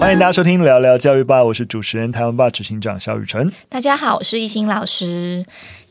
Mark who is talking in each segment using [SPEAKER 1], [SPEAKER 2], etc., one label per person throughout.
[SPEAKER 1] 欢迎大家收听聊聊教育吧，我是主持人台湾霸执行长肖雨辰。
[SPEAKER 2] 大家好，我是懿心老师。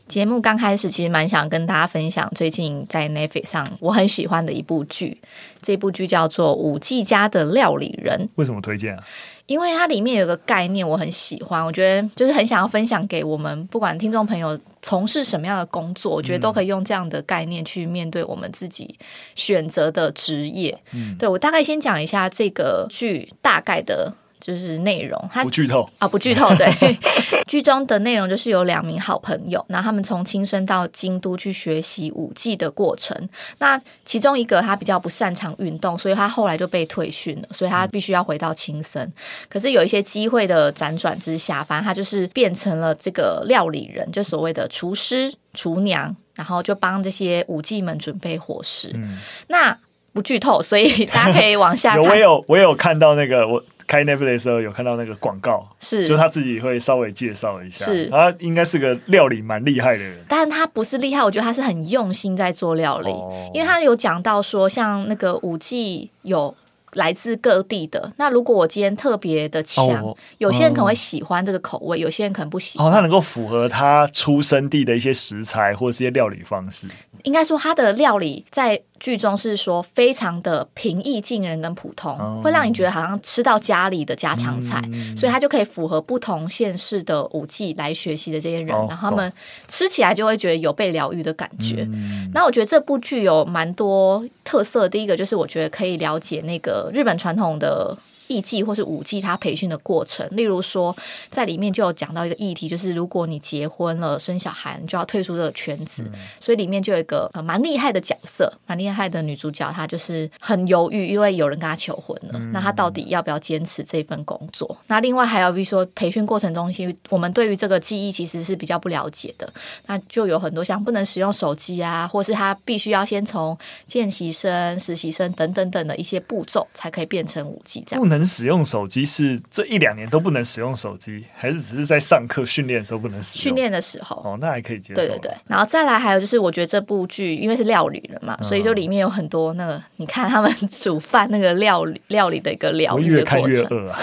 [SPEAKER 2] 节目刚开始，其实蛮想跟大家分享最近在 Netflix 上我很喜欢的一部剧，这部剧叫做《五 G 家的料理人》。
[SPEAKER 1] 为什么推荐啊？
[SPEAKER 2] 因为它里面有个概念我很喜欢，我觉得就是很想要分享给我们，不管听众朋友从事什么样的工作，我觉得都可以用这样的概念去面对我们自己选择的职业。嗯，对，我大概先讲一下这个剧大概的。就是内容，它
[SPEAKER 1] 不剧透
[SPEAKER 2] 啊，不剧透。对，剧中的内容就是有两名好朋友，那他们从亲身到京都去学习武技的过程。那其中一个他比较不擅长运动，所以他后来就被退训了，所以他必须要回到亲生。可是有一些机会的辗转之下，反正他就是变成了这个料理人，就所谓的厨师、厨娘，然后就帮这些武技们准备伙食。嗯，那不剧透，所以大家可以往下看。
[SPEAKER 1] 有，我有，我有看到那个我。开 Netflix 的时候有看到那个广告，
[SPEAKER 2] 是。
[SPEAKER 1] 就他自己会稍微介绍一下，
[SPEAKER 2] 是。
[SPEAKER 1] 他应该是个料理蛮厉害的人，
[SPEAKER 2] 但他不是厉害，我觉得他是很用心在做料理，哦、因为他有讲到说，像那个五 G 有来自各地的，那如果我今天特别的强，哦、有些人可能会喜欢这个口味，嗯、有些人可能不喜欢，
[SPEAKER 1] 哦，他能够符合他出生地的一些食材或者是一些料理方式，
[SPEAKER 2] 应该说他的料理在。剧中是说非常的平易近人跟普通，哦、会让你觉得好像吃到家里的家常菜，嗯、所以它就可以符合不同县市的舞技来学习的这些人，哦、然后他们吃起来就会觉得有被疗愈的感觉。嗯、那我觉得这部剧有蛮多特色，第一个就是我觉得可以了解那个日本传统的。艺伎或是舞伎，他培训的过程，例如说，在里面就有讲到一个议题，就是如果你结婚了、生小孩，你就要退出这个圈子。嗯、所以里面就有一个呃蛮厉害的角色，蛮厉害的女主角，她就是很犹豫，因为有人跟她求婚了。嗯、那她到底要不要坚持这份工作？那另外还有比如说培训过程中，其实我们对于这个记忆其实是比较不了解的。那就有很多像不能使用手机啊，或是他必须要先从见习生、实习生等等等的一些步骤，才可以变成舞伎这样。
[SPEAKER 1] 使用手机是这一两年都不能使用手机，还是只是在上课训练的时候不能使用？
[SPEAKER 2] 训练的时候
[SPEAKER 1] 哦，那还可以接受。
[SPEAKER 2] 对对对，然后再来还有就是，我觉得这部剧因为是料理人嘛，嗯、所以就里面有很多那个，你看他们煮饭那个料理 料理的一个疗愈的过程。越看越饿啊！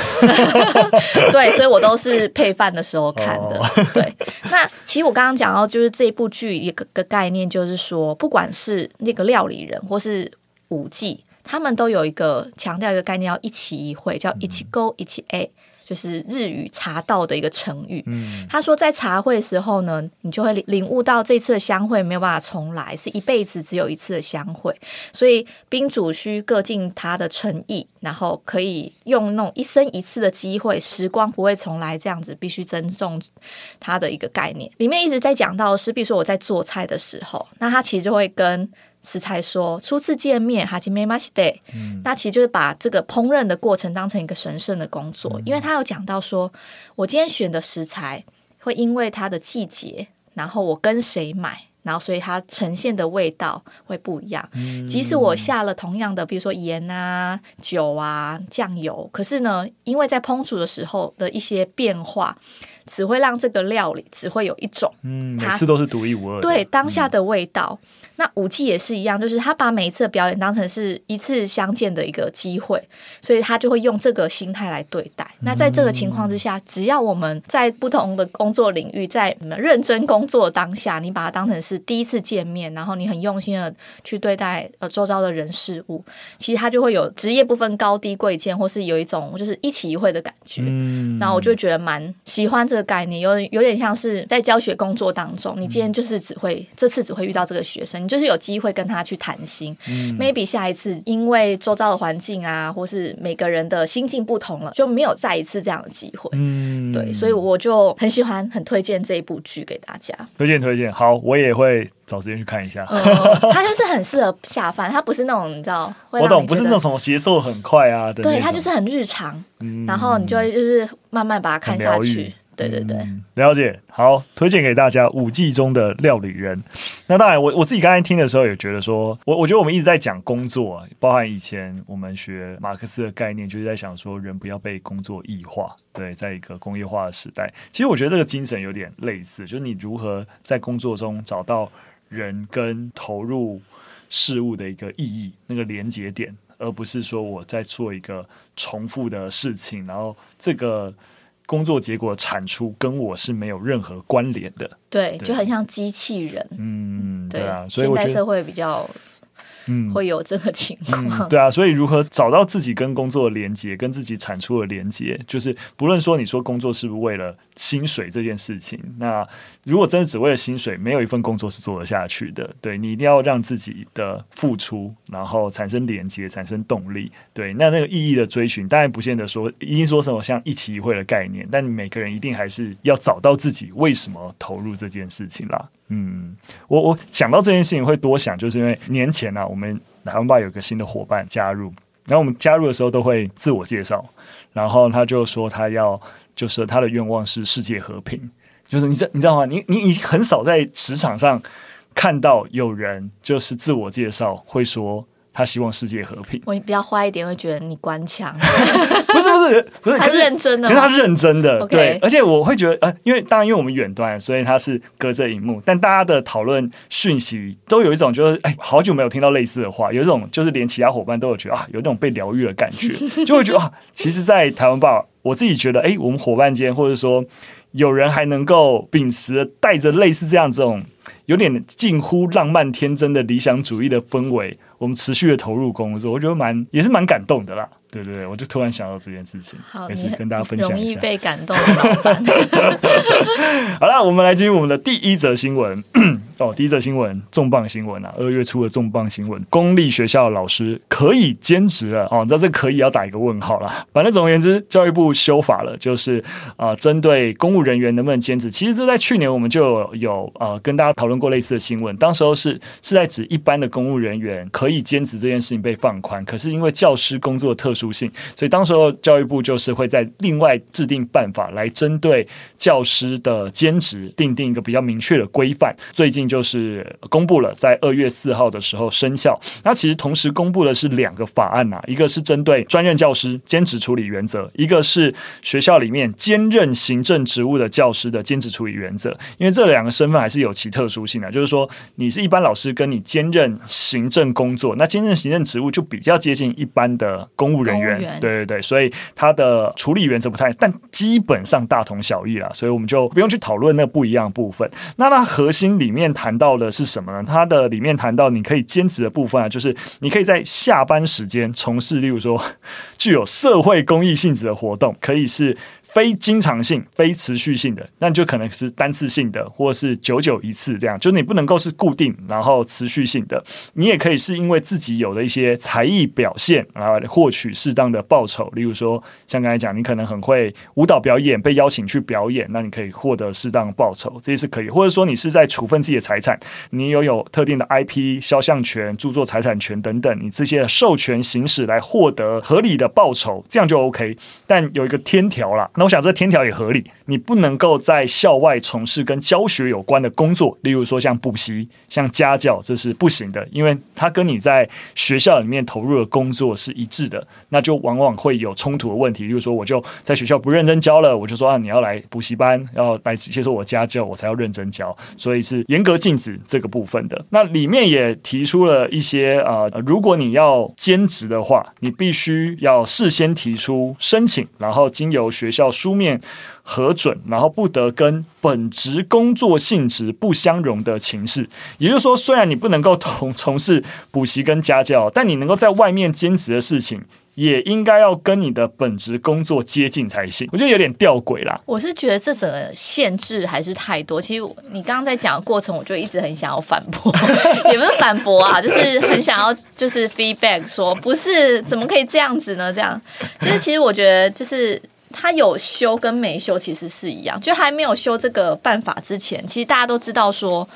[SPEAKER 2] 对，所以我都是配饭的时候看的。哦、对，那其实我刚刚讲到，就是这一部剧一个个概念，就是说，不管是那个料理人或是舞伎。他们都有一个强调一个概念，叫一起一会，叫一起勾一起 A，就是日语茶道的一个成语。嗯，他说在茶会的时候呢，你就会领悟到这次的相会没有办法重来，是一辈子只有一次的相会，所以宾主需各尽他的诚意，然后可以用那种一生一次的机会，时光不会重来这样子，必须尊重他的一个概念。里面一直在讲到是，比如说我在做菜的时候，那他其实就会跟。食材说初次见面，哈基梅马西德，那其实就是把这个烹饪的过程当成一个神圣的工作，嗯、因为他有讲到说，我今天选的食材会因为它的季节，然后我跟谁买，然后所以它呈现的味道会不一样。嗯、即使我下了同样的，比如说盐啊、酒啊、酱油，可是呢，因为在烹煮的时候的一些变化，只会让这个料理只会有一种，嗯，
[SPEAKER 1] 每次都是独一无二的，
[SPEAKER 2] 对当下的味道。嗯那舞技也是一样，就是他把每一次的表演当成是一次相见的一个机会，所以他就会用这个心态来对待。那在这个情况之下，只要我们在不同的工作领域，在认真工作当下，你把它当成是第一次见面，然后你很用心的去对待呃周遭的人事物，其实他就会有职业不分高低贵贱，或是有一种就是一起一会的感觉。嗯，然后我就觉得蛮喜欢这个概念，有有点像是在教学工作当中，你今天就是只会这次只会遇到这个学生。你就是有机会跟他去谈心，嗯，maybe 下一次因为周遭的环境啊，或是每个人的心境不同了，就没有再一次这样的机会，嗯，对，所以我就很喜欢，很推荐这一部剧给大家，
[SPEAKER 1] 推荐推荐，好，我也会找时间去看一下。
[SPEAKER 2] 嗯，他就是很适合下饭，他不是那种你知道，
[SPEAKER 1] 我懂，不是那种什么节奏很快啊，
[SPEAKER 2] 对，他就是很日常，嗯，然后你就会就是慢慢把它看下去。对对对、嗯，
[SPEAKER 1] 了解。好，推荐给大家五季中的料理人。那当然我，我我自己刚才听的时候也觉得说，我我觉得我们一直在讲工作啊，包含以前我们学马克思的概念，就是在想说人不要被工作异化。对，在一个工业化的时代，其实我觉得这个精神有点类似，就是你如何在工作中找到人跟投入事物的一个意义，那个连接点。而不是说我在做一个重复的事情，然后这个工作结果产出跟我是没有任何关联的。
[SPEAKER 2] 对，对就很像机器人。
[SPEAKER 1] 嗯，对啊，所以我觉得
[SPEAKER 2] 现代社会比较。嗯，会有这个情况，
[SPEAKER 1] 嗯，对啊，所以如何找到自己跟工作的连接，跟自己产出的连接，就是不论说你说工作是不是为了薪水这件事情，那如果真的只为了薪水，没有一份工作是做得下去的。对，你一定要让自己的付出，然后产生连接，产生动力。对，那那个意义的追寻，当然不见得说一定说什么像一期一会的概念，但每个人一定还是要找到自己为什么投入这件事情啦。嗯，我我想到这件事情会多想，就是因为年前呢、啊，我们台湾吧有个新的伙伴加入，然后我们加入的时候都会自我介绍，然后他就说他要就是他的愿望是世界和平，就是你知你知道吗？你你你很少在职场上看到有人就是自我介绍会说。他希望世界和平。
[SPEAKER 2] 我比较坏一点，会觉得你官腔。
[SPEAKER 1] 不是不是不是，他
[SPEAKER 2] 认真的，
[SPEAKER 1] 可是他认真的。
[SPEAKER 2] Okay.
[SPEAKER 1] 对，而且我会觉得，呃，因为当然因为我们远端，所以他是隔着荧幕，但大家的讨论讯息都有一种就是，哎，好久没有听到类似的话，有一种就是连其他伙伴都有觉得啊，有那种被疗愈的感觉，就会觉得啊，其实，在台湾吧，我自己觉得，哎，我们伙伴间或者说有人还能够秉持带着类似这样这种有点近乎浪漫天真的理想主义的氛围。我们持续的投入工作，我觉得蛮也是蛮感动的啦。对对对，我就突然想到这件事情，也是跟大家分享一下。
[SPEAKER 2] 容易被感动的老板。
[SPEAKER 1] 好了，我们来进入我们的第一则新闻。哦，第一则新闻，重磅新闻啊！二月初的重磅新闻，公立学校的老师可以兼职了哦。你知道这可以要打一个问号啦。反正总而言之，教育部修法了，就是啊，呃，针对公务人员能不能兼职，其实这在去年我们就有，有呃跟大家讨论过类似的新闻。当时候是是在指一般的公务人员可以兼职这件事情被放宽，可是因为教师工作特殊性，所以当时候教育部就是会在另外制定办法来针对教师的兼职订定一个比较明确的规范。最近。就是公布了，在二月四号的时候生效。那其实同时公布的是两个法案呐、啊，一个是针对专任教师兼职处理原则，一个是学校里面兼任行政职务的教师的兼职处理原则。因为这两个身份还是有其特殊性的，就是说你是一般老师，跟你兼任行政工作，那兼任行政职务就比较接近一般的公务人员。对对对，所以它的处理原则不太，但基本上大同小异啦，所以我们就不用去讨论那不一样的部分。那它核心里面。谈到的是什么呢？它的里面谈到你可以兼职的部分啊，就是你可以在下班时间从事，例如说具有社会公益性质的活动，可以是。非经常性、非持续性的，那就可能是单次性的，或者是久久一次这样。就是你不能够是固定，然后持续性的。你也可以是因为自己有的一些才艺表现，然后获取适当的报酬。例如说，像刚才讲，你可能很会舞蹈表演，被邀请去表演，那你可以获得适当的报酬，这些是可以。或者说，你是在处分自己的财产，你拥有特定的 IP、肖像权、著作财产权等等，你这些授权行使来获得合理的报酬，这样就 OK。但有一个天条啦。那我想这天条也合理，你不能够在校外从事跟教学有关的工作，例如说像补习、像家教，这是不行的，因为它跟你在学校里面投入的工作是一致的，那就往往会有冲突的问题。例如说，我就在学校不认真教了，我就说啊，你要来补习班，要来接受我家教，我才要认真教，所以是严格禁止这个部分的。那里面也提出了一些呃，如果你要兼职的话，你必须要事先提出申请，然后经由学校书面。核准，然后不得跟本职工作性质不相容的情事，也就是说，虽然你不能够同从事补习跟家教，但你能够在外面兼职的事情，也应该要跟你的本职工作接近才行。我觉得有点吊诡啦。
[SPEAKER 2] 我是觉得这整个限制还是太多。其实你刚刚在讲的过程，我就一直很想要反驳，也不是反驳啊，就是很想要就是 feedback 说，不是怎么可以这样子呢？这样就是其实我觉得就是。他有修跟没修其实是一样，就还没有修这个办法之前，其实大家都知道说，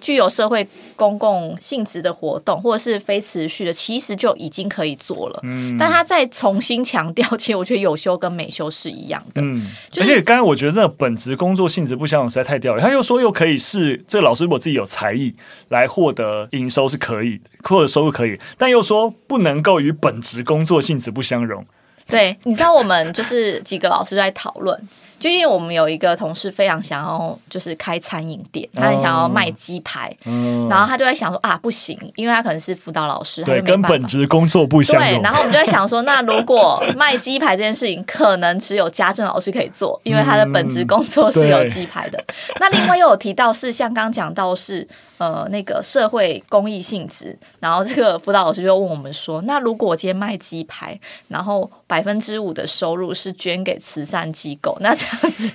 [SPEAKER 2] 具有社会公共性质的活动或者是非持续的，其实就已经可以做了。嗯，但他再重新强调，其实我觉得有修跟没修是一样的。嗯，
[SPEAKER 1] 而且刚才我觉得这个本职工作性质不相容实在太吊了。他又说又可以是这个老师如果自己有才艺来获得营收是可以，获得收入可以，但又说不能够与本职工作性质不相容。
[SPEAKER 2] 对，你知道我们就是几个老师在讨论，就因为我们有一个同事非常想要就是开餐饮店，他很想要卖鸡排，嗯、然后他就在想说啊，不行，因为他可能是辅导老师，
[SPEAKER 1] 对，跟本职工作不相容。
[SPEAKER 2] 对，然后我们就在想说，那如果卖鸡排这件事情，可能只有家政老师可以做，因为他的本职工作是有鸡排的。嗯、那另外又有提到是像刚刚讲到是呃那个社会公益性质，然后这个辅导老师就问我们说，那如果我今天卖鸡排，然后百分之五的收入是捐给慈善机构，那这样子。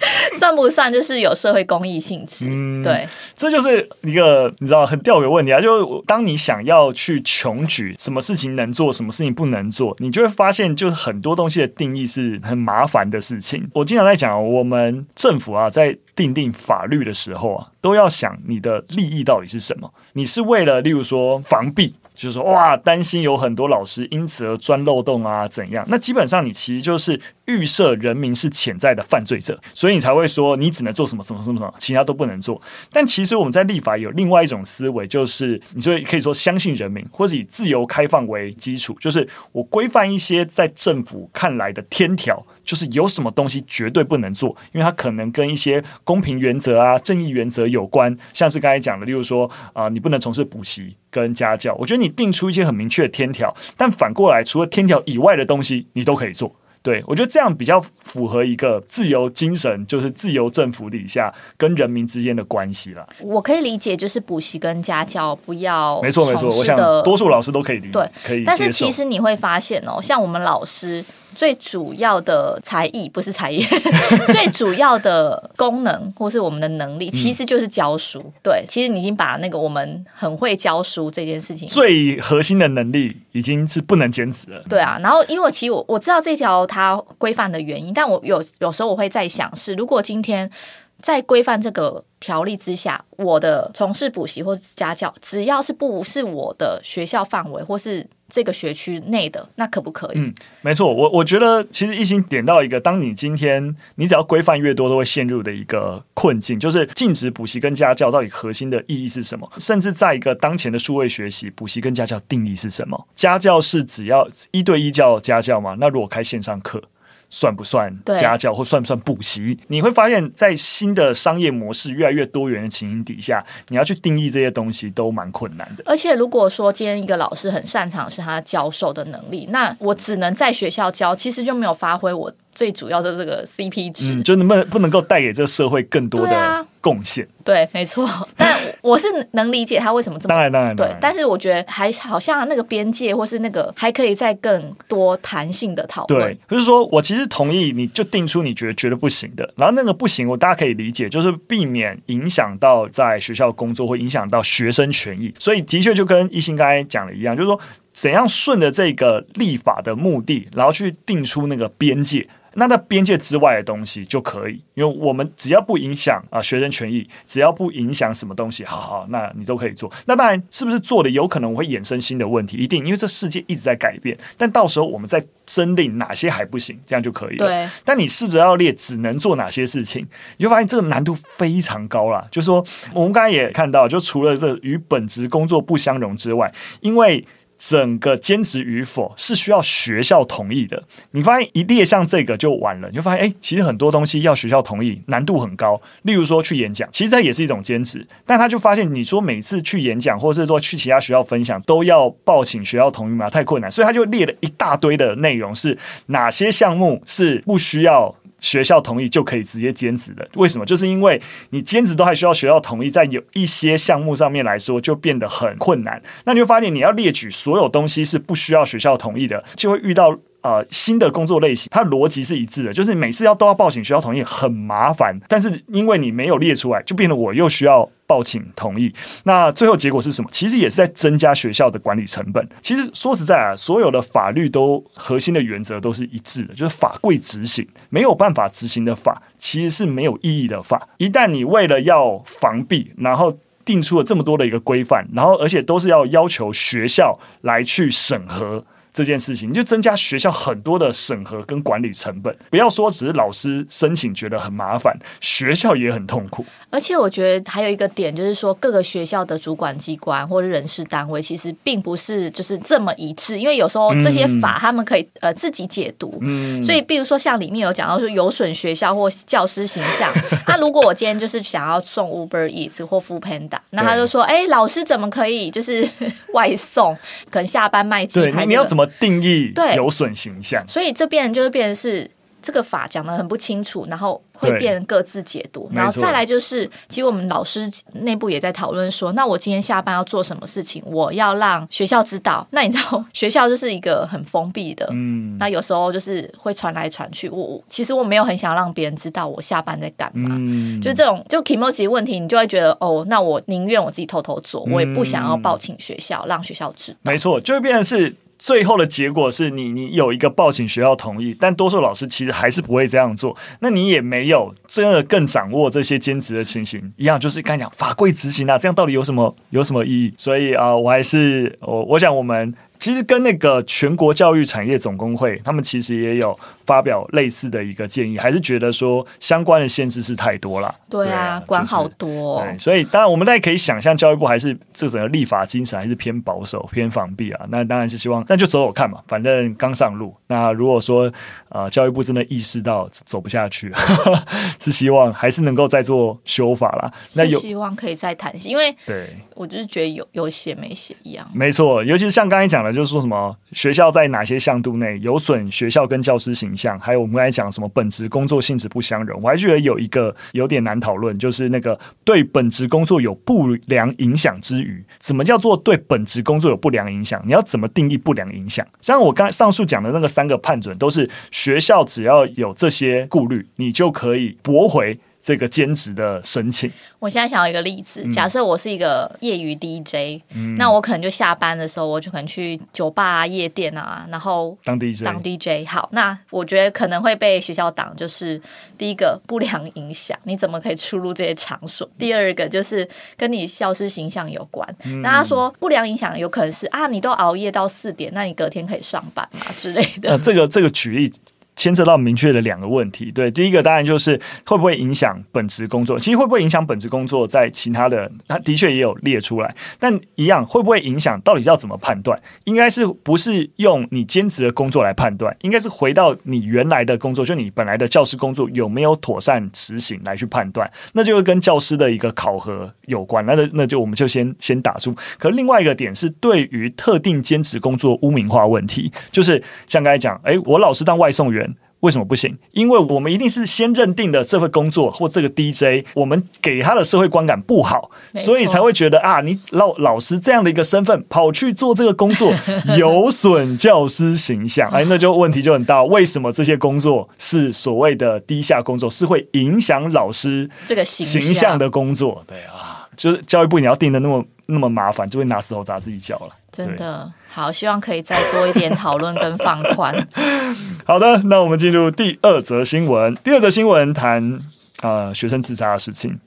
[SPEAKER 2] 算不算就是有社会公益性质？嗯，对，
[SPEAKER 1] 这就是一个你知道很吊诡问题啊。就当你想要去穷举什么事情能做，什么事情不能做，你就会发现，就是很多东西的定义是很麻烦的事情。我经常在讲，我们政府啊，在定定法律的时候啊，都要想你的利益到底是什么。你是为了，例如说防弊。就是说，哇，担心有很多老师因此而钻漏洞啊，怎样？那基本上你其实就是预设人民是潜在的犯罪者，所以你才会说你只能做什么什么什么什么，其他都不能做。但其实我们在立法有另外一种思维，就是你就可以说相信人民，或者以自由开放为基础，就是我规范一些在政府看来的天条。就是有什么东西绝对不能做，因为它可能跟一些公平原则啊、正义原则有关，像是刚才讲的，例如说啊、你不能从事补习跟家教。我觉得你定出一些很明确的天条，但反过来，除了天条以外的东西，你都可以做。对，我觉得这样比较符合一个自由精神，就是自由政府底下跟人民之间的关系了。
[SPEAKER 2] 我可以理解，就是补习跟家教不要，
[SPEAKER 1] 没错没错，我想多数老师都可以理解，
[SPEAKER 2] 对，
[SPEAKER 1] 可以。
[SPEAKER 2] 但是其实你会发现哦，像我们老师。最主要的才艺不是才艺，最主要的功能或是我们的能力，其实就是教书。嗯、对，其实你已经把那个我们很会教书这件事情，
[SPEAKER 1] 最核心的能力已经是不能兼职了。
[SPEAKER 2] 对啊，然后因为其实我我知道这条它规范的原因，但我有有时候我会在想是，如果今天在规范这个条例之下，我的从事补习或是家教，只要是不是我的学校范围或是。这个学区内的那可不可以？
[SPEAKER 1] 嗯，没错，我我觉得其实一心点到一个，当你今天你只要规范越多，都会陷入的一个困境，就是禁止补习跟家教到底核心的意义是什么？甚至在一个当前的数位学习，补习跟家教定义是什么？家教是只要一对一教家教吗？那如果开线上课？算不算家教，或算不算补习？你会发现在新的商业模式越来越多元的情形底下，你要去定义这些东西都蛮困难的。
[SPEAKER 2] 而且，如果说今天一个老师很擅长是他教授的能力，那我只能在学校教，其实就没有发挥我最主要的这个 CP 值，
[SPEAKER 1] 嗯，就能不能不能够带给这个社会更多的贡献？
[SPEAKER 2] 对，没错。但我是能理解他为什么这么
[SPEAKER 1] 当然当然
[SPEAKER 2] 对，但是我觉得还好像那个边界或是那个还可以再更多弹性的讨论。
[SPEAKER 1] 对，就是说我其实同意，你就定出你觉得觉得不行的，然后那个不行，我大家可以理解，就是避免影响到在学校工作，或影响到学生权益。所以的确就跟一心刚才讲的一样，就是说怎样顺着这个立法的目的，然后去定出那个边界。那在边界之外的东西就可以，因为我们只要不影响啊学生权益，只要不影响什么东西，好好，那你都可以做。那当然，是不是做的有可能会衍生新的问题？一定，因为这世界一直在改变。但到时候我们再增定哪些还不行，这样就可以了。
[SPEAKER 2] 对。
[SPEAKER 1] 但你试着要列只能做哪些事情，你就发现这个难度非常高啦。就是说，我们刚才也看到，就除了这与本职工作不相容之外，因为。整个兼职与否是需要学校同意的。你发现一列像这个就完了，你就发现哎，其实很多东西要学校同意，难度很高。例如说去演讲，其实这也是一种兼职，但他就发现你说每次去演讲，或者是说去其他学校分享，都要报请学校同意吗？太困难，所以他就列了一大堆的内容，是哪些项目是不需要。学校同意就可以直接兼职的，为什么？就是因为你兼职都还需要学校同意，在有一些项目上面来说就变得很困难。那你会发现，你要列举所有东西是不需要学校同意的，就会遇到呃新的工作类型，它逻辑是一致的，就是每次要都要报请学校同意，很麻烦。但是因为你没有列出来，就变得我又需要。报请同意，那最后结果是什么？其实也是在增加学校的管理成本。其实说实在啊，所有的法律都核心的原则都是一致的，就是法贵执行，没有办法执行的法，其实是没有意义的法。一旦你为了要防弊，然后定出了这么多的一个规范，然后而且都是要要求学校来去审核。这件事情，就增加学校很多的审核跟管理成本。不要说只是老师申请觉得很麻烦，学校也很痛苦。
[SPEAKER 2] 而且我觉得还有一个点，就是说各个学校的主管机关或者人事单位，其实并不是就是这么一致，因为有时候这些法他们可以呃自己解读。嗯，所以比如说像里面有讲到说有损学校或教师形象，那如果我今天就是想要送 Uber Eats 或 Foodpanda，那他就说，哎，老师怎么可以就是 外送？可能下班卖鸡排，
[SPEAKER 1] 你要怎么定义有损形象？
[SPEAKER 2] 所以这边就是变成是这个法讲的很不清楚，然后。会变各自解读，然后再来就是，其实我们老师内部也在讨论说，那我今天下班要做什么事情？我要让学校知道。那你知道，学校就是一个很封闭的，嗯，那有时候就是会传来传去。我其实我没有很想让别人知道我下班在干嘛，嗯，就这种就 kimochi 问题，你就会觉得哦，那我宁愿我自己偷偷做，我也不想要报请学校，让学校知道。
[SPEAKER 1] 没错，就会变成是。最后的结果是你，你有一个报请学校同意，但多数老师其实还是不会这样做。那你也没有真的更掌握这些兼职的情形，一样就是刚讲法规执行啊，这样到底有什么有什么意义？所以啊、我还是我我想我们。其实跟那个全国教育产业总工会，他们其实也有发表类似的一个建议，还是觉得说相关的限制是太多了。
[SPEAKER 2] 对啊，就是、管好多。
[SPEAKER 1] 对，所以当然我们大家可以想象，教育部还是这整个立法精神还是偏保守、偏防弊啊。那当然是希望，那就走走看嘛，反正刚上路。那如果说呃教育部真的意识到走不下去，是希望还是能够再做修法啦。那有
[SPEAKER 2] 希望可以再谈，因为对我就是觉得有有写没写一样。
[SPEAKER 1] 没错，尤其是像刚才讲的。就是说什么学校在哪些向度内有损学校跟教师形讲，还有我们刚才讲什么本职工作性质不相容，我还觉得有一个有点难讨论，就是那个对本职工作有不良影响之余，怎么叫做对本职工作有不良影响？你要怎么定义不良影响？像我刚才上述讲的那个三个判准，都是学校只要有这些顾虑，你就可以驳回。这个兼职的申请，
[SPEAKER 2] 我现在想要一个例子，假设我是一个业余 DJ，嗯，那我可能就下班的时候，我就可能去酒吧啊、夜店啊，然后当 DJ，当 DJ。好，那我觉得可能会被学校挡，就是第一个不良影响，你怎么可以出入这些场所？第二个就是跟你消失形象有关。嗯，那他说不良影响有可能是啊，你都熬夜到四点，那你隔天可以上班啊之类的。
[SPEAKER 1] 呃，这个这个举例。牵扯到明确的两个问题，对，第一个当然就是会不会影响本职工作？其实会不会影响本职工作，在其他的，他的确也有列出来，但一样会不会影响？到底要怎么判断？应该是不是用你兼职的工作来判断？应该是回到你原来的工作，就你本来的教师工作有没有妥善执行来去判断？那就会跟教师的一个考核有关。那那就我们就先先打住。可另外一个点是对于特定兼职工作污名化问题，就是像刚才讲，诶，我老师当外送员。为什么不行？因为我们一定是先认定的这份工作或这个 DJ，我们给他的社会观感不好，所以才会觉得啊，你老老师这样的一个身份跑去做这个工作，有损教师形象。哎，那就问题就很大。为什么这些工作是所谓的低下工作，是会影响老师这个形象的工作？对啊，就是教育部你要定的那么那么麻烦，就会拿石头砸自己脚了。
[SPEAKER 2] 真的。好，希望可以再多一点讨论跟放宽。
[SPEAKER 1] 好的，那我们进入第二则新闻。第二则新闻谈呃学生自杀的事情。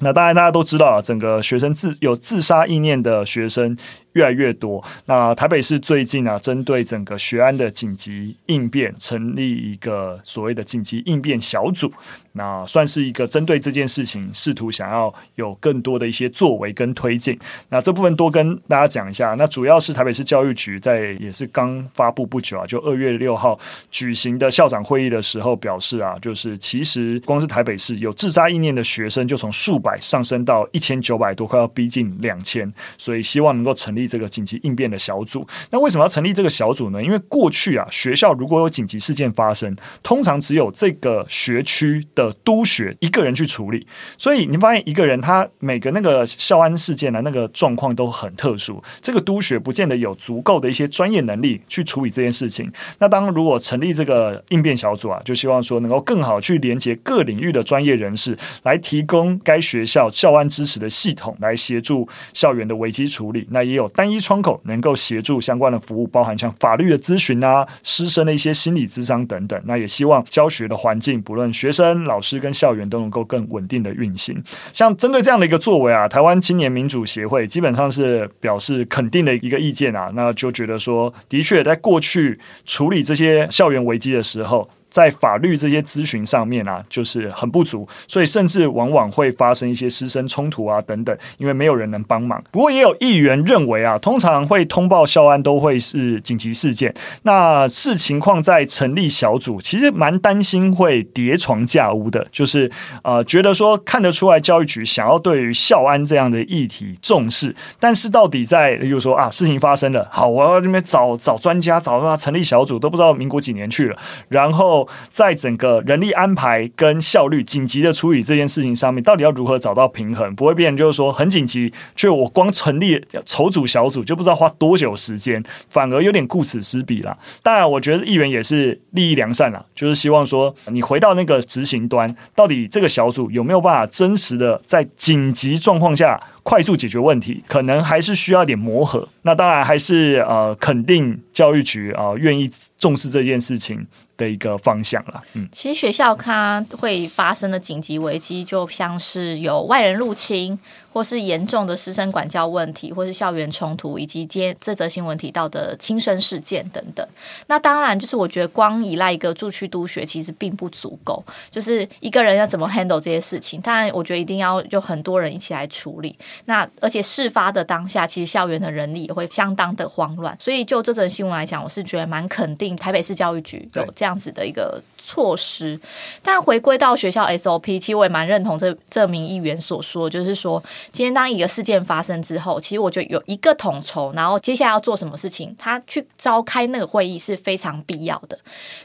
[SPEAKER 1] 那当然大家都知道，整个学生自有自杀意念的学生越来越多。那台北市最近啊，针对整个学安的紧急应变，成立一个所谓的紧急应变小组。那算是一个针对这件事情，试图想要有更多的一些作为跟推进。那这部分多跟大家讲一下。那主要是台北市教育局在也是刚发布不久啊，就二月六号举行的校长会议的时候表示啊，就是其实光是台北市有自杀意念的学生就从数百上升到一千九百多，快要逼近两千，所以希望能够成立这个紧急应变的小组。那为什么要成立这个小组呢？因为过去啊，学校如果有紧急事件发生，通常只有这个学区的。的督学一个人去处理，所以你发现一个人他每个那个校安事件的那个状况都很特殊，这个督学不见得有足够的一些专业能力去处理这件事情。那当如果成立这个应变小组啊，就希望说能够更好去连接各领域的专业人士，来提供该学校校安支持的系统，来协助校园的危机处理。那也有单一窗口能够协助相关的服务，包含像法律的咨询啊、师生的一些心理咨商等等。那也希望教学的环境，不论学生、老师跟校园都能够更稳定的运行。像针对这样的一个作为啊，台湾青年民主协会基本上是表示肯定的一个意见啊，那就觉得说，的确在过去处理这些校园危机的时候。在法律这些咨询上面啊，就是很不足，所以甚至往往会发生一些师生冲突啊等等，因为没有人能帮忙。不过也有议员认为啊，通常会通报校安都会是紧急事件，那视情况在成立小组，其实蛮担心会叠床架屋的，就是呃觉得说看得出来教育局想要对于校安这样的议题重视，但是到底在比如说啊事情发生了，好，我要这边找找专家，找他成立小组，都不知道民国几年去了，然后。在整个人力安排跟效率紧急的处理这件事情上面，到底要如何找到平衡？不会变就是说很紧急，就我光成立筹组小组就不知道花多久时间，反而有点顾此失彼了。当然，我觉得议员也是利益良善了，就是希望说你回到那个执行端，到底这个小组有没有办法真实的在紧急状况下快速解决问题？可能还是需要一点磨合。那当然还是呃肯定教育局啊愿意重视这件事情。的一个方向啦，嗯，
[SPEAKER 2] 其实学校它会发生的紧急危机，就像是有外人入侵。或是严重的师生管教问题，或是校园冲突，以及接这则新闻提到的轻生事件等等。那当然，就是我觉得光依赖一个住区督学其实并不足够。就是一个人要怎么 handle 这些事情，当然我觉得一定要有很多人一起来处理。那而且事发的当下，其实校园的人力也会相当的慌乱。所以就这则新闻来讲，我是觉得蛮肯定台北市教育局有这样子的一个措施。但回归到学校 SOP，其实我也蛮认同这这名议员所说，就是说。今天当一个事件发生之后，其实我觉得有一个统筹，然后接下来要做什么事情，他去召开那个会议是非常必要的。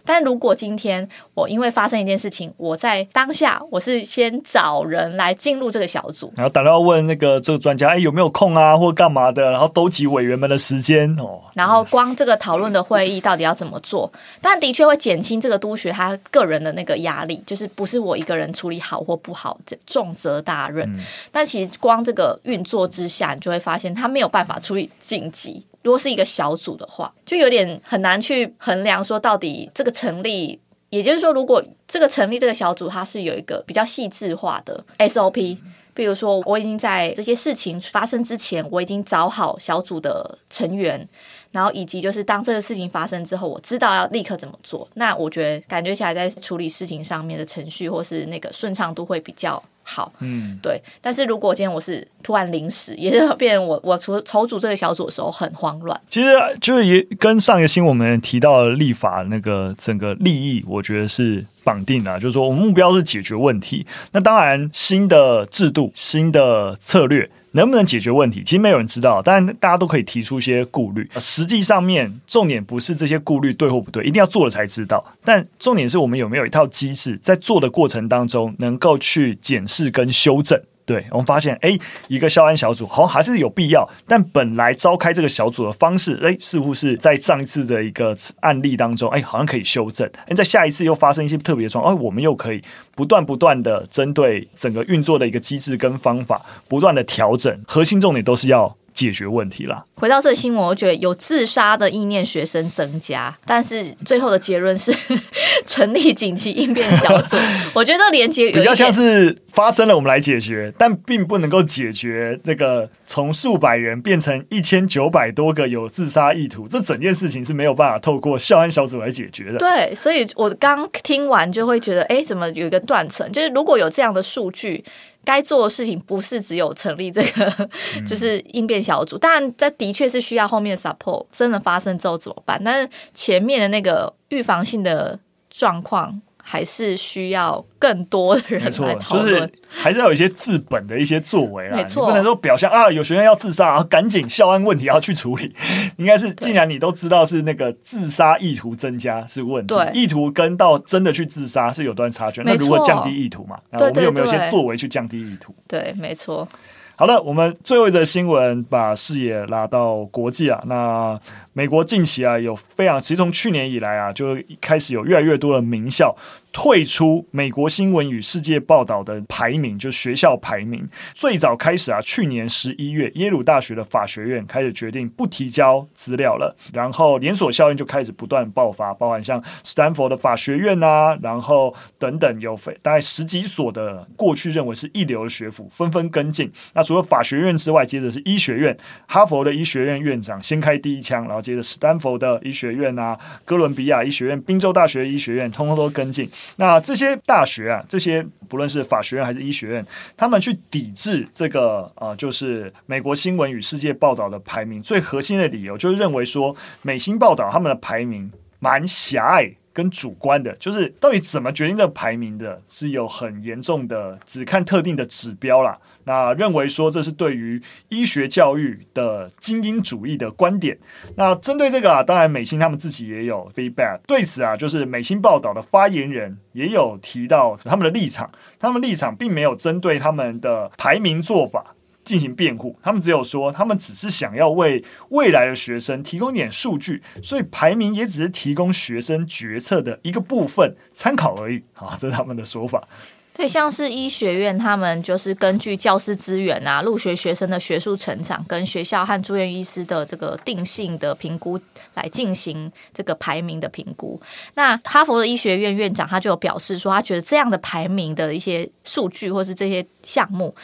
[SPEAKER 2] 但如果今天我因为发生一件事情，我在当下我是先找人来进入这个小组，
[SPEAKER 1] 然后打电话问那个这个专家，哎，有没有空啊，或干嘛的，然后兜集委员们的时间哦。
[SPEAKER 2] 然后光这个讨论的会议到底要怎么做？但的确会减轻这个督学他个人的那个压力，就是不是我一个人处理好或不好，这重责大任。嗯、但其实光这个运作之下，你就会发现他没有办法处理紧急。如果是一个小组的话，就有点很难去衡量说到底这个成立。也就是说，如果这个成立这个小组，它是有一个比较细致化的 SOP，比如说我已经在这些事情发生之前，我已经找好小组的成员。然后以及就是当这个事情发生之后，我知道要立刻怎么做。那我觉得感觉起来在处理事情上面的程序或是那个顺畅度会比较好。嗯，对。但是如果今天我是突然临时，也是变成我我筹筹组这个小组的时候很慌乱。
[SPEAKER 1] 其实就是也跟上一个新闻我们提到的立法那个整个利益，我觉得是绑定的。就是说我们目标是解决问题。那当然新的制度、新的策略。能不能解决问题？其实没有人知道，但大家都可以提出一些顾虑。实际上面，重点不是这些顾虑对或不对，一定要做了才知道。但重点是我们有没有一套机制，在做的过程当中，能够去检视跟修正。对，我们发现，哎，一个校安小组好像还是有必要，但本来召开这个小组的方式，哎，似乎是在上一次的一个案例当中，哎，好像可以修正。哎，在下一次又发生一些特别状况，哎，我们又可以不断不断的针对整个运作的一个机制跟方法，不断的调整。核心重点都是要。解决问题啦。
[SPEAKER 2] 回到这个新闻，我觉得有自杀的意念学生增加，但是最后的结论是 成立紧急应变小组。我觉得这连接
[SPEAKER 1] 比较像是发生了，我们来解决，但并不能够解决那个从数百人变成一千九百多个有自杀意图，这整件事情是没有办法透过校安小组来解决的。
[SPEAKER 2] 对，所以我刚听完就会觉得，哎，怎么有一个断层？就是如果有这样的数据。该做的事情不是只有成立这个，就是应变小组。当然，这的确是需要后面的 support。真的发生之后怎么办？但是前面的那个预防性的状况。还是需要更多的人来讨论，
[SPEAKER 1] 就是还是要有一些治本的一些作为啦。没错，不能说表象啊，有学生要自杀，然后赶紧校安问题要去处理。应该是，既然你都知道是那个自杀意图增加是问题，意图跟到真的去自杀是有段差距。那如何降低意图嘛？那我们有没有一些作为去降低意图？
[SPEAKER 2] 对，没错。
[SPEAKER 1] 好了，我们最后一则新闻，把视野拉到国际啊。那美国近期啊，有非常，其实从去年以来啊，就开始有越来越多的名校退出美国新闻与世界报道的排名，就学校排名。最早开始啊，去年十一月，耶鲁大学的法学院开始决定不提交资料了，然后连锁效应就开始不断爆发，包含像斯坦福的法学院啊，然后等等有非大概十几所的过去认为是一流的学府纷纷跟进。那除了法学院之外，接着是医学院，哈佛的医学院院长先开第一枪，然后接着斯坦福的医学院啊，哥伦比亚医学院、宾州大学医学院，通通都跟进。那这些大学啊，这些不论是法学院还是医学院，他们去抵制这个呃，就是美国新闻与世界报道的排名，最核心的理由就是认为说，美新报道他们的排名蛮狭隘跟主观的，就是到底怎么决定这个排名的，是有很严重的只看特定的指标啦。那认为说这是对于医学教育的精英主义的观点。那针对这个啊，当然美新他们自己也有 feedback。对此啊，就是美新报道的发言人也有提到他们的立场。他们立场并没有针对他们的排名做法进行辩护，他们只有说他们只是想要为未来的学生提供点数据，所以排名也只是提供学生决策的一个部分参考而已。啊，这是他们的说法。
[SPEAKER 2] 对，像是医学院，他们就是根据教师资源啊、入学学生的学术成长，跟学校和住院医师的这个定性的评估来进行这个排名的评估。那哈佛的医学院院长他就有表示说，他觉得这样的排名的一些数据或是这些项目，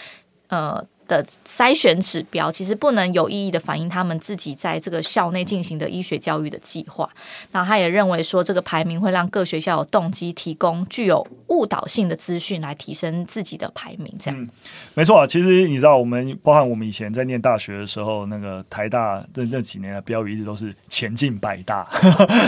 [SPEAKER 2] 呃。的筛选指标其实不能有意义的反映他们自己在这个校内进行的医学教育的计划。那他也认为说，这个排名会让各学校有动机提供具有误导性的资讯来提升自己的排名。这样，
[SPEAKER 1] 嗯，没错啊。其实你知道，我们包含我们以前在念大学的时候，那个台大这那几年的标语一直都是前进百大。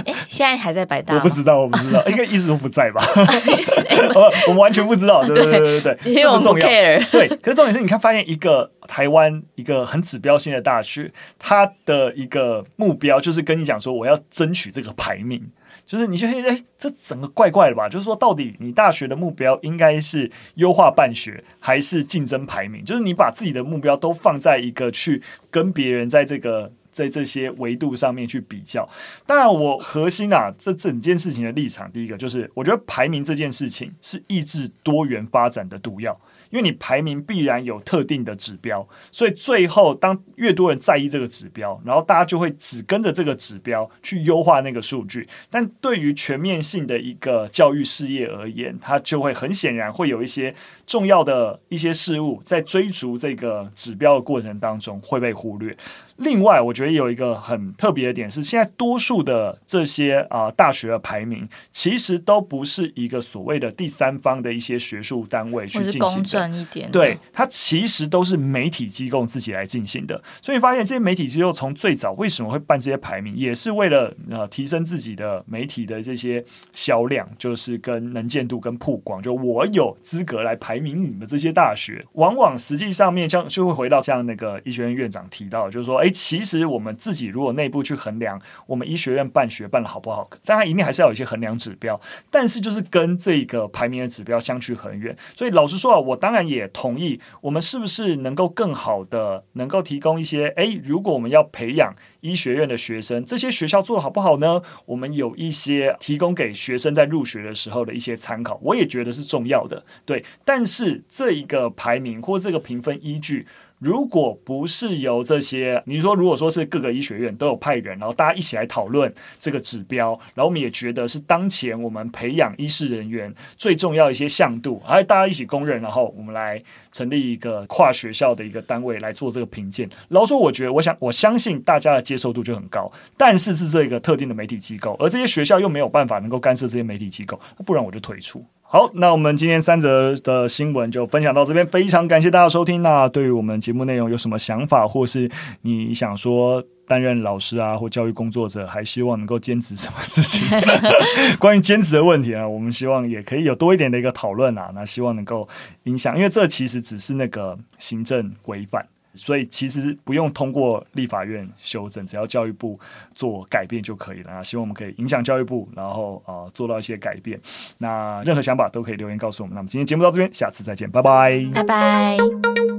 [SPEAKER 2] 哎，现在还在百大？
[SPEAKER 1] 我不知道，我不知道，应该一直都不在吧？我们完全不知道。对对对对对，
[SPEAKER 2] 因为我们不 care。
[SPEAKER 1] 对，可是重点是，你看，发现一个。个台湾一个很指标性的大学，它的一个目标就是跟你讲说，我要争取这个排名，就是你就觉得哎，这整个怪怪的吧？就是说，到底你大学的目标应该是优化办学，还是竞争排名？就是你把自己的目标都放在一个去跟别人在这个在这些维度上面去比较。当然，我核心啊，这整件事情的立场，第一个就是，我觉得排名这件事情是抑制多元发展的毒药。因为你排名必然有特定的指标，所以最后当越多人在意这个指标，然后大家就会只跟着这个指标去优化那个数据。但对于全面性的一个教育事业而言，它就会很显然会有一些重要的一些事物在追逐这个指标的过程当中会被忽略。另外，我觉得有一个很特别的点是，现在多数的这些啊、呃、大学的排名，其实都不是一个所谓的第三方的一些学术单位去进行的，
[SPEAKER 2] 公正一点。
[SPEAKER 1] 对，它其实都是媒体机构自己来进行的。所以发现这些媒体机构从最早为什么会办这些排名，也是为了呃提升自己的媒体的这些销量，就是跟能见度跟曝光。就我有资格来排名你们这些大学，往往实际上面像就会回到像那个医学院院长提到，就是说。诶，其实我们自己如果内部去衡量，我们医学院办学办得好不好，当然一定还是要有一些衡量指标，但是就是跟这个排名的指标相去很远。所以老实说啊，我当然也同意，我们是不是能够更好的能够提供一些，诶，如果我们要培养医学院的学生，这些学校做得好不好呢？我们有一些提供给学生在入学的时候的一些参考，我也觉得是重要的。对，但是这一个排名或这个评分依据。如果不是由这些，你说如果说是各个医学院都有派人，然后大家一起来讨论这个指标，然后我们也觉得是当前我们培养医师人员最重要一些向度，还有大家一起公认，然后我们来成立一个跨学校的一个单位来做这个评鉴。然后说，我觉得，我想我相信大家的接受度就很高，但是是这个特定的媒体机构，而这些学校又没有办法能够干涉这些媒体机构，不然我就退出。好，那我们今天三则的新闻就分享到这边，非常感谢大家收听。那对于我们节目内容有什么想法，或是你想说担任老师啊，或教育工作者，还希望能够兼职什么事情？关于兼职的问题啊，我们希望也可以有多一点的一个讨论啊。那希望能够影响，因为这其实只是那个行政规范。所以其实不用通过立法院修正，只要教育部做改变就可以了！希望我们可以影响教育部，然后啊、呃、做到一些改变。那任何想法都可以留言告诉我们。那么今天节目到这边，下次再见，拜拜，
[SPEAKER 2] 拜拜。